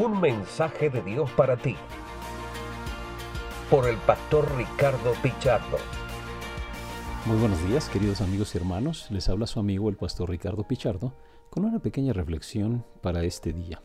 Un mensaje de Dios para ti. Por el pastor Ricardo Pichardo. Muy buenos días, queridos amigos y hermanos. Les habla su amigo el pastor Ricardo Pichardo con una pequeña reflexión para este día.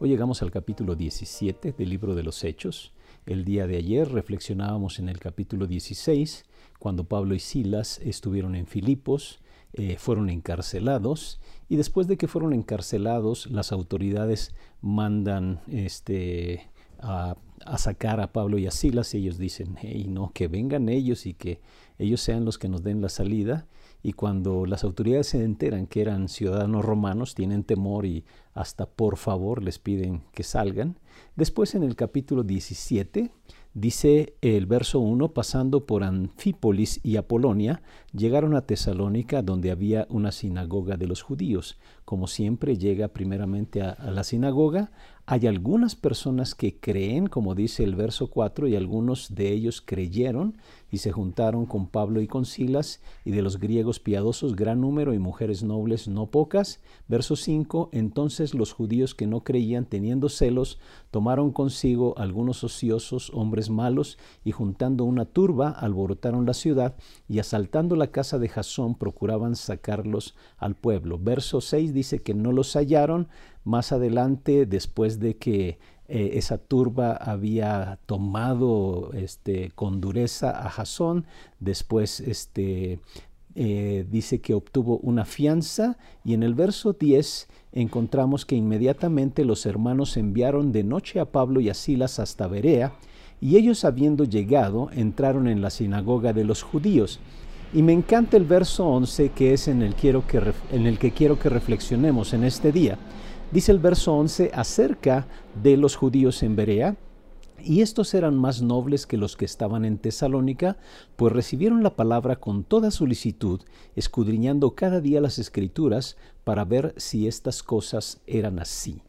Hoy llegamos al capítulo 17 del libro de los Hechos. El día de ayer reflexionábamos en el capítulo 16, cuando Pablo y Silas estuvieron en Filipos, eh, fueron encarcelados y después de que fueron encarcelados, las autoridades mandan este, a, sacar a Pablo y a Silas y ellos dicen, hey, no, que vengan ellos y que ellos sean los que nos den la salida. Y cuando las autoridades se enteran que eran ciudadanos romanos, tienen temor y hasta por favor les piden que salgan. Después en el capítulo 17 Dice el verso 1, pasando por Anfípolis y Apolonia, llegaron a Tesalónica, donde había una sinagoga de los judíos. Como siempre, llega primeramente a, a, la sinagoga. Hay algunas personas que creen, como dice el verso 4, y algunos de ellos creyeron y se juntaron con Pablo y con Silas, y de los griegos piadosos gran número y mujeres nobles no pocas. Verso 5, entonces los judíos que no creían, teniendo celos, tomaron consigo algunos ociosos, hombres malos, y juntando una turba, alborotaron la ciudad, y asaltando la casa de Jasón, procuraban sacarlos al pueblo. Verso 6 dice que no los hallaron, más adelante, después de que eh, esa turba había tomado este, con dureza a Jasón, después este, eh, dice que obtuvo una fianza y en el verso 10 encontramos que inmediatamente los hermanos enviaron de noche a Pablo y a Silas hasta Berea y ellos habiendo llegado entraron en la sinagoga de los judíos. Y me encanta el verso 11 que es en el, quiero que, en el que quiero que reflexionemos en este día. Dice el verso 11 acerca de los judíos en Berea, y estos eran más nobles que los que estaban en Tesalónica, pues recibieron la palabra con toda solicitud, escudriñando cada día las escrituras para ver si estas cosas eran así.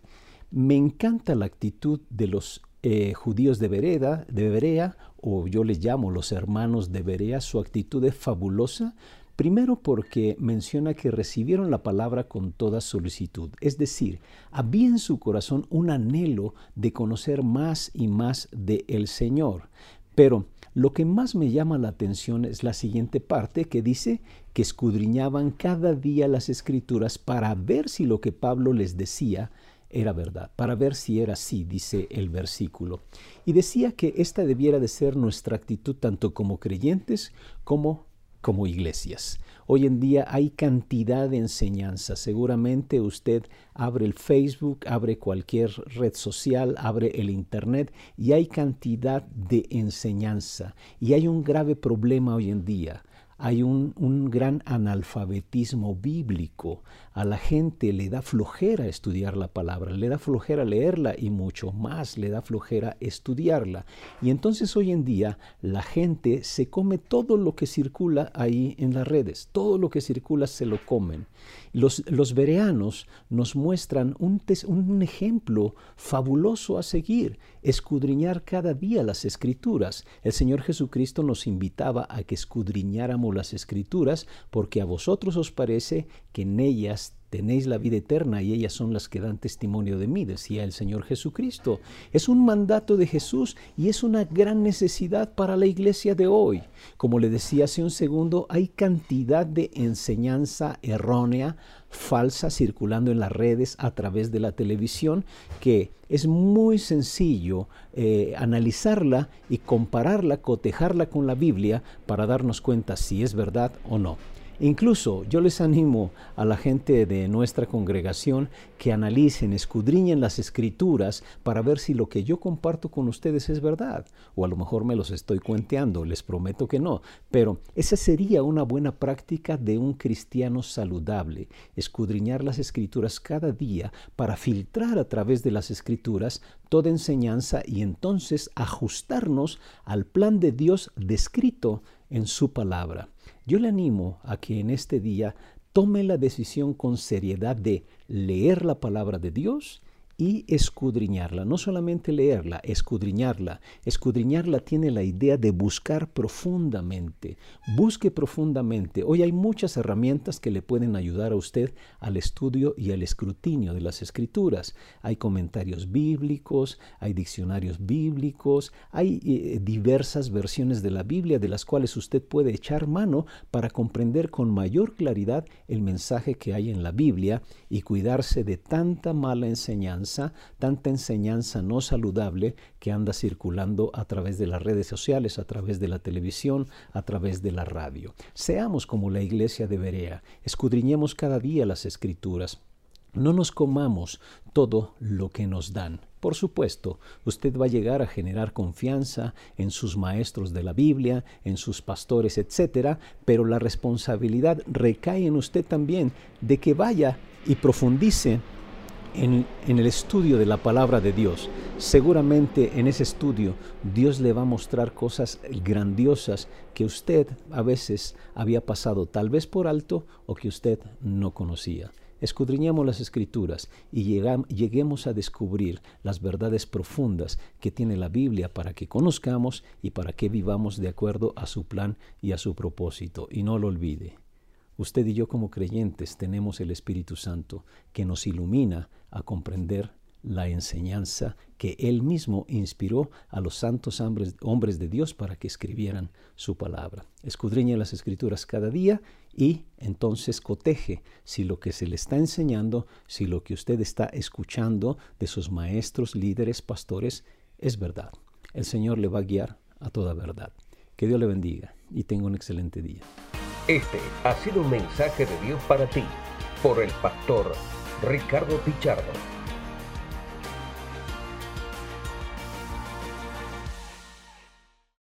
Me encanta la actitud de los eh, judíos de, Bereda, de Berea, o yo les llamo los hermanos de Berea, su actitud es fabulosa, Primero porque menciona que recibieron la palabra con toda solicitud, es decir, había en su corazón un anhelo de conocer más y más de el Señor. Pero lo que más me llama la atención es la siguiente parte que dice que escudriñaban cada día las escrituras para ver si lo que Pablo les decía era verdad, para ver si era así, dice el versículo. Y decía que esta debiera de ser nuestra actitud tanto como creyentes como como iglesias. Hoy en día hay cantidad de enseñanza. Seguramente usted abre el Facebook, abre cualquier red social, abre el Internet y hay cantidad de enseñanza. Y hay un grave problema hoy en día hay un, gran analfabetismo bíblico. A la gente le da flojera estudiar la palabra, le da flojera leerla y mucho más le da flojera estudiarla. Y entonces hoy en día la gente se come todo lo que circula ahí en las redes, todo lo que circula se lo comen. Los, los bereanos nos muestran un, un ejemplo fabuloso a seguir, escudriñar cada día las escrituras. El Señor Jesucristo nos invitaba a que escudriñáramos las escrituras, porque a vosotros os parece que en ellas tenéis la vida eterna y ellas son las que dan testimonio de mí, decía el Señor Jesucristo. Es un mandato de Jesús y es una gran necesidad para la iglesia de hoy. Como le decía hace un segundo, hay cantidad de enseñanza errónea, falsa, circulando en las redes a través de la televisión, que es muy sencillo eh, analizarla y compararla, cotejarla con la Biblia para darnos cuenta si es verdad o no. Incluso yo les animo a la gente de nuestra congregación que analicen, escudriñen las escrituras para ver si lo que yo comparto con ustedes es verdad. O a lo mejor me los estoy cuenteando, les prometo que no. Pero esa sería una buena práctica de un cristiano saludable, escudriñar las escrituras cada día para filtrar a través de las escrituras toda enseñanza y entonces ajustarnos al plan de Dios descrito en su palabra. Yo le animo a que en este día tome la decisión con seriedad de leer la palabra de Dios y escudriñarla. No solamente leerla, escudriñarla. Escudriñarla tiene la idea de buscar profundamente. Busque profundamente. Hoy hay muchas herramientas que le pueden ayudar a usted al estudio y al escrutinio de las escrituras. Hay comentarios bíblicos, hay diccionarios bíblicos, hay eh, diversas versiones de la Biblia de las cuales usted puede echar mano para comprender con mayor claridad el mensaje que hay en la Biblia y cuidarse de tanta mala enseñanza, tanta enseñanza no saludable que anda circulando a través de las redes sociales, a través de la televisión, a través de la radio. Seamos como la iglesia de Berea, escudriñemos cada día las escrituras, no nos comamos todo lo que nos dan. Por supuesto, usted va a llegar a generar confianza en sus maestros de la Biblia, en sus pastores, etc., pero la responsabilidad recae en usted también de que vaya y profundice en, el estudio de la palabra de Dios. Seguramente en ese estudio Dios le va a mostrar cosas grandiosas que usted a veces había pasado tal vez por alto o que usted no conocía. Escudriñemos las escrituras y lleguemos a descubrir las verdades profundas que tiene la Biblia para que conozcamos y para que vivamos de acuerdo a su plan y a su propósito. Y no lo olvide. Usted y yo como creyentes tenemos el Espíritu Santo que nos ilumina a comprender la enseñanza que Él mismo inspiró a los santos hombres, de Dios para que escribieran su palabra. Escudriñe las escrituras cada día y entonces coteje si lo que se le está enseñando, si lo que usted está escuchando de sus maestros, líderes, pastores, es verdad. El Señor le va a guiar a toda verdad. Que Dios le bendiga y tenga un excelente día. Este ha sido un mensaje de Dios para ti por el pastor Ricardo Pichardo.